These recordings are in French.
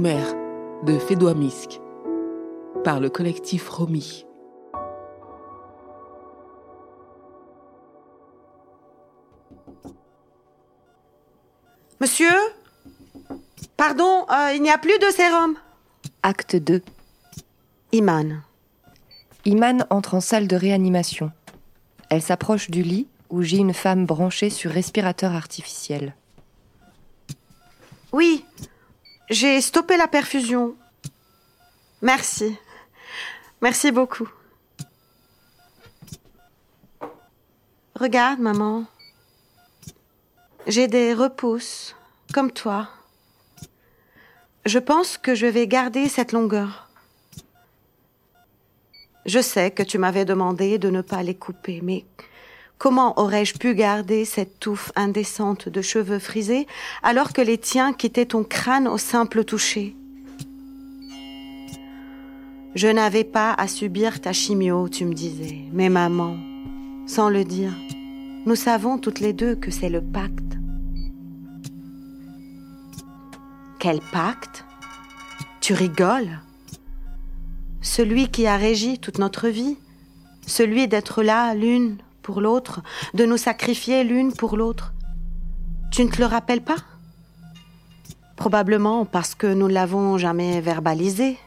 Nos mères de Fédois Misk par le collectif Romy. Monsieur Pardon, euh, il n'y a plus de sérum. Acte 2. Iman. Iman entre en salle de réanimation. Elle s'approche du lit où gît une femme branchée sur respirateur artificiel. Oui, j'ai stoppé la perfusion. Merci. Merci beaucoup. Regarde, maman. J'ai des repousses, comme toi. Je pense que je vais garder cette longueur. Je sais que tu m'avais demandé de ne pas les couper, mais comment aurais-je pu garder cette touffe indécente de cheveux frisés alors que les tiens quittaient ton crâne au simple toucher? Je n'avais pas à subir ta chimio, tu me disais, mais maman, sans le dire, nous savons toutes les deux que c'est le pacte. Quel pacte? Tu rigoles? Celui qui a régi toute notre vie, celui d'être là l'une l'autre, de nous sacrifier l'une pour l'autre. Tu ne te le rappelles pas? Probablement parce que nous ne l'avons jamais verbalisé.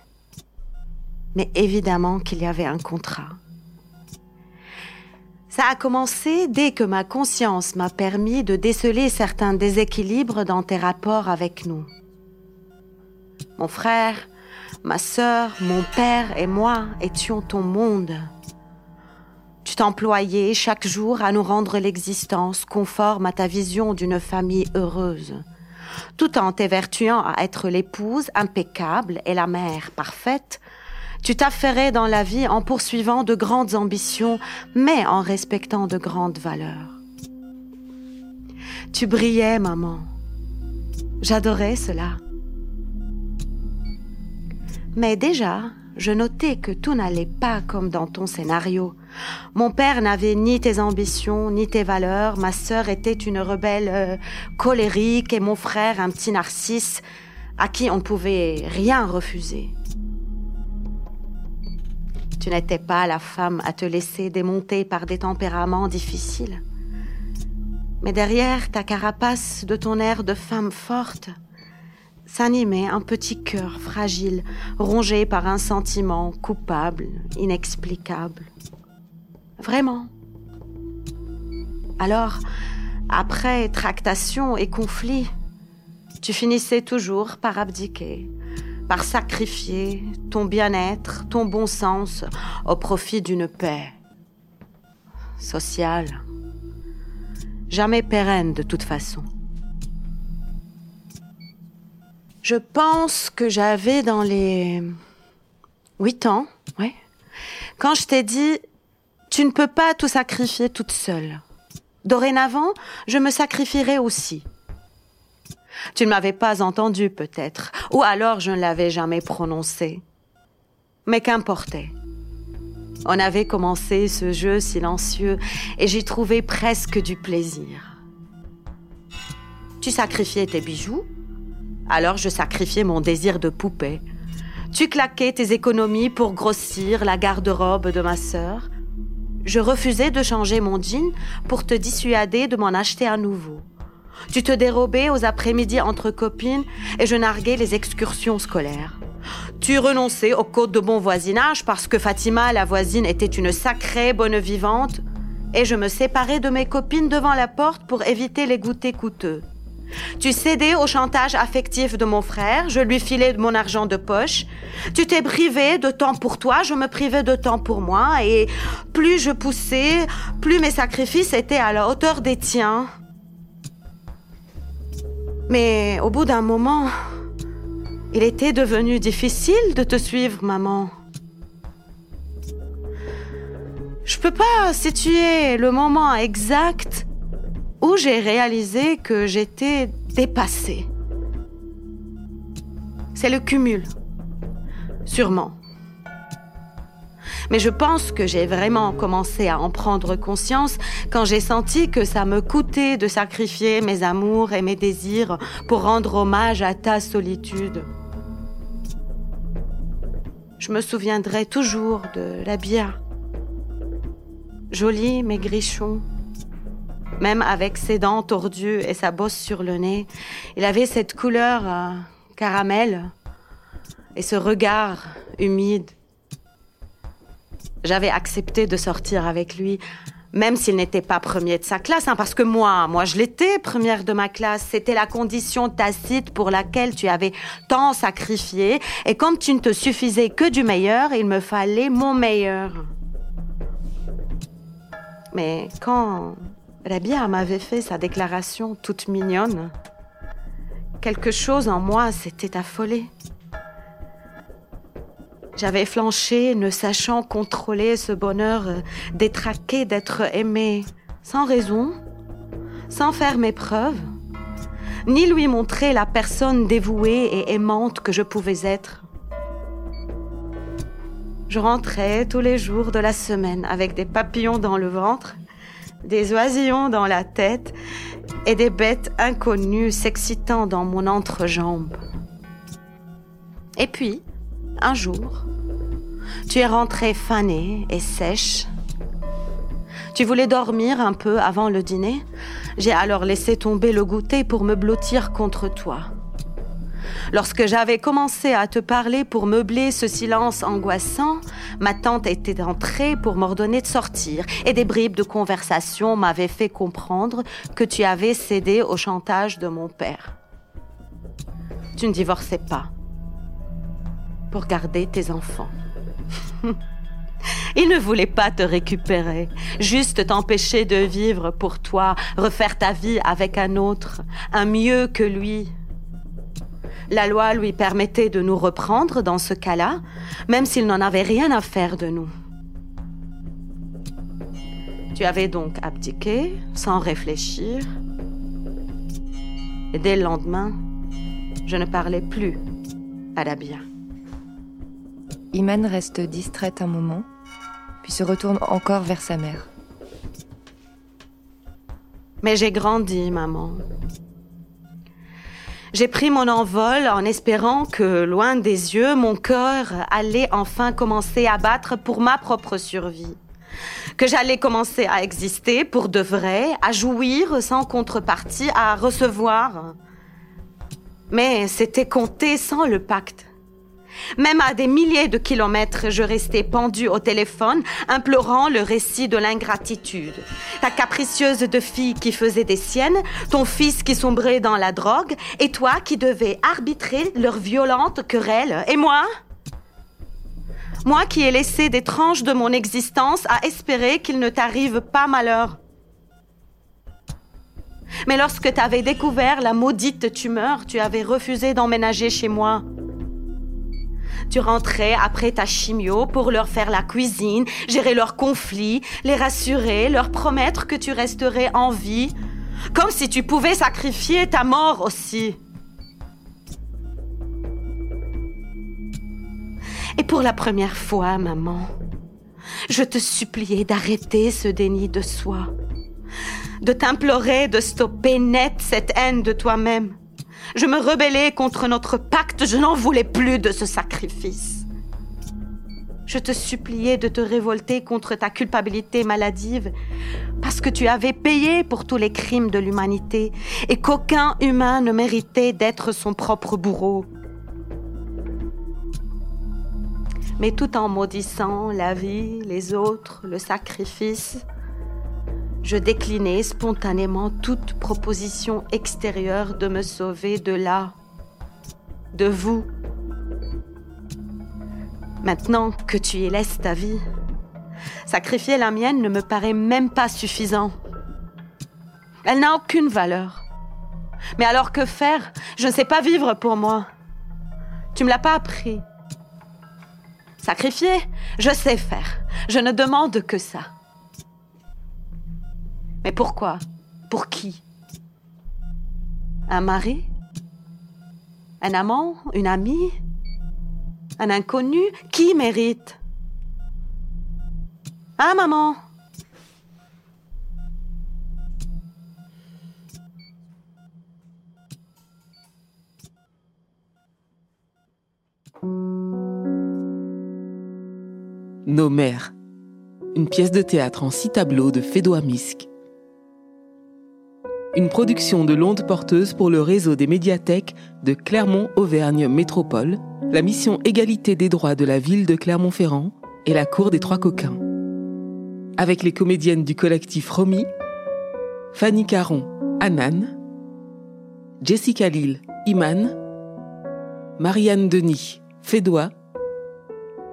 Mais évidemment qu'il y avait un contrat. Ça a commencé dès que ma conscience m'a permis de déceler certains déséquilibres dans tes rapports avec nous. Mon frère, Ma sœur, mon père et moi étions ton monde. Tu t'employais chaque jour à nous rendre l'existence conforme à ta vision d'une famille heureuse, tout en t'évertuant à être l'épouse impeccable et la mère parfaite. Tu t'affairais dans la vie en poursuivant de grandes ambitions, mais en respectant de grandes valeurs. Tu brillais, maman. J'adorais cela. Mais déjà, je notais que tout n'allait pas comme dans ton scénario. Mon père n'avait ni tes ambitions, ni tes valeurs. Ma sœur était une rebelle euh, colérique et mon frère un petit narcisse à qui on ne pouvait rien refuser. Tu n'étais pas la femme à te laisser démonter par des tempéraments difficiles. Mais derrière ta carapace de ton air de femme forte, s'animait un petit cœur fragile, rongé par un sentiment coupable, inexplicable. Vraiment. Alors, après tractation et conflit, tu finissais toujours par abdiquer, par sacrifier ton bien-être, ton bon sens au profit d'une paix sociale, jamais pérenne de toute façon. Je pense que j'avais dans les huit ans, ouais. Quand je t'ai dit, tu ne peux pas tout sacrifier toute seule. Dorénavant, je me sacrifierai aussi. Tu ne m'avais pas entendu peut-être, ou alors je ne l'avais jamais prononcé. Mais qu'importait? On avait commencé ce jeu silencieux et j'y trouvais presque du plaisir. Tu sacrifiais tes bijoux, alors je sacrifiais mon désir de poupée. Tu claquais tes économies pour grossir la garde-robe de ma sœur? Je refusais de changer mon jean pour te dissuader de m'en acheter un nouveau. Tu te dérobais aux après-midi entre copines et je narguais les excursions scolaires. Tu renonçais aux côtes de bon voisinage parce que Fatima, la voisine, était une sacrée bonne vivante et je me séparais de mes copines devant la porte pour éviter les goûters coûteux. Tu cédais au chantage affectif de mon frère, je lui filais mon argent de poche. Tu t'es privé de temps pour toi, je me privais de temps pour moi, et plus je poussais, plus mes sacrifices étaient à la hauteur des tiens. Mais au bout d'un moment, il était devenu difficile de te suivre, maman. Je peux pas situer le moment exact où j'ai réalisé que j'étais dépassée. C'est le cumul, sûrement. Mais je pense que j'ai vraiment commencé à en prendre conscience quand j'ai senti que ça me coûtait de sacrifier mes amours et mes désirs pour rendre hommage à ta solitude. Je me souviendrai toujours de la Bia. Joli, maigrichon. Même avec ses dents tordues et sa bosse sur le nez, il avait cette couleur euh, caramel et ce regard humide. J'avais accepté de sortir avec lui, même s'il n'était pas premier de sa classe, hein, parce que moi, moi je l'étais première de ma classe. C'était la condition tacite pour laquelle tu avais tant sacrifié. Et comme tu ne te suffisais que du meilleur, il me fallait mon meilleur. Mais quand Rabia m'avait fait sa déclaration toute mignonne, quelque chose en moi s'était affolé. J'avais flanché, ne sachant contrôler ce bonheur détraqué d'être aimé, sans raison, sans faire mes preuves, ni lui montrer la personne dévouée et aimante que je pouvais être. Je rentrais tous les jours de la semaine avec des papillons dans le ventre, des oisillons dans la tête et des bêtes inconnues s'excitant dans mon entrejambe. Et puis, un jour, tu es rentrée fanée et sèche. Tu voulais dormir un peu avant le dîner. J'ai alors laissé tomber le goûter pour me blottir contre toi. Lorsque j'avais commencé à te parler pour meubler ce silence angoissant, ma tante était entrée pour m'ordonner de sortir et des bribes de conversation m'avaient fait comprendre que tu avais cédé au chantage de mon père. Tu ne divorçais pas pour garder tes enfants. Il ne voulait pas te récupérer, juste t'empêcher de vivre pour toi, refaire ta vie avec un autre, un mieux que lui. La loi lui permettait de nous reprendre dans ce cas-là, même s'il n'en avait rien à faire de nous. Tu avais donc abdiqué, sans réfléchir. Et dès le lendemain, je ne parlais plus à la bien. Iman reste distraite un moment, puis se retourne encore vers sa mère. Mais j'ai grandi, maman. J'ai pris mon envol en espérant que, loin des yeux, mon cœur allait enfin commencer à battre pour ma propre survie. Que j'allais commencer à exister pour de vrai, à jouir sans contrepartie, à recevoir. Mais c'était compté sans le pacte. Même à des milliers de kilomètres, je restais pendue au téléphone, implorant le récit de l'ingratitude. Ta capricieuse de fille qui faisait des siennes, ton fils qui sombrait dans la drogue, et toi qui devais arbitrer leur violente querelle. Et moi? Moi qui ai laissé des tranches de mon existence à espérer qu'il ne t'arrive pas malheur. Mais lorsque tu avais découvert la maudite tumeur, tu avais refusé d'emménager chez moi. Tu rentrais après ta chimio pour leur faire la cuisine, gérer leurs conflits, les rassurer, leur promettre que tu resterais en vie, comme si tu pouvais sacrifier ta mort aussi. Et pour la première fois, maman, je te suppliais d'arrêter ce déni de soi, de t'implorer de stopper net cette haine de toi-même je me rebellais contre notre pacte, je n'en voulais plus de ce sacrifice. Je te suppliais de te révolter contre ta culpabilité maladive, parce que tu avais payé pour tous les crimes de l'humanité et qu'aucun humain ne méritait d'être son propre bourreau. Mais tout en maudissant la vie, les autres, le sacrifice, je déclinais spontanément toute proposition extérieure de me sauver de là, de vous. Maintenant que tu y laisses ta vie, sacrifier la mienne ne me paraît même pas suffisant. Elle n'a aucune valeur. Mais alors que faire? Je ne sais pas vivre pour moi. Tu me l'as pas appris. Sacrifier? Je sais faire. Je ne demande que ça. Mais pourquoi? Pour qui? Un mari? Un amant? Une amie? Un inconnu? Qui mérite? Hein, maman? Nos mères. Une pièce de théâtre en six tableaux de Fédois Misk. Une production de l'onde porteuse pour le réseau des médiathèques de Clermont-Auvergne Métropole, la mission égalité des droits de la ville de Clermont-Ferrand et la cour des Trois Coquins. Avec les comédiennes du collectif Romy, Fanny Caron, Anan, Jessica Lille, Iman, Marianne Denis, Fédois,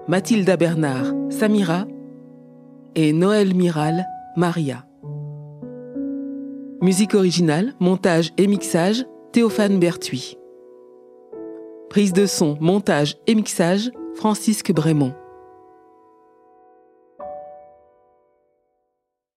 Mathilda Bernard, Samira et Noël Miral, Maria. Musique originale, montage et mixage, Théophane Berthuis. Prise de son, montage et mixage, Francisque Brémond.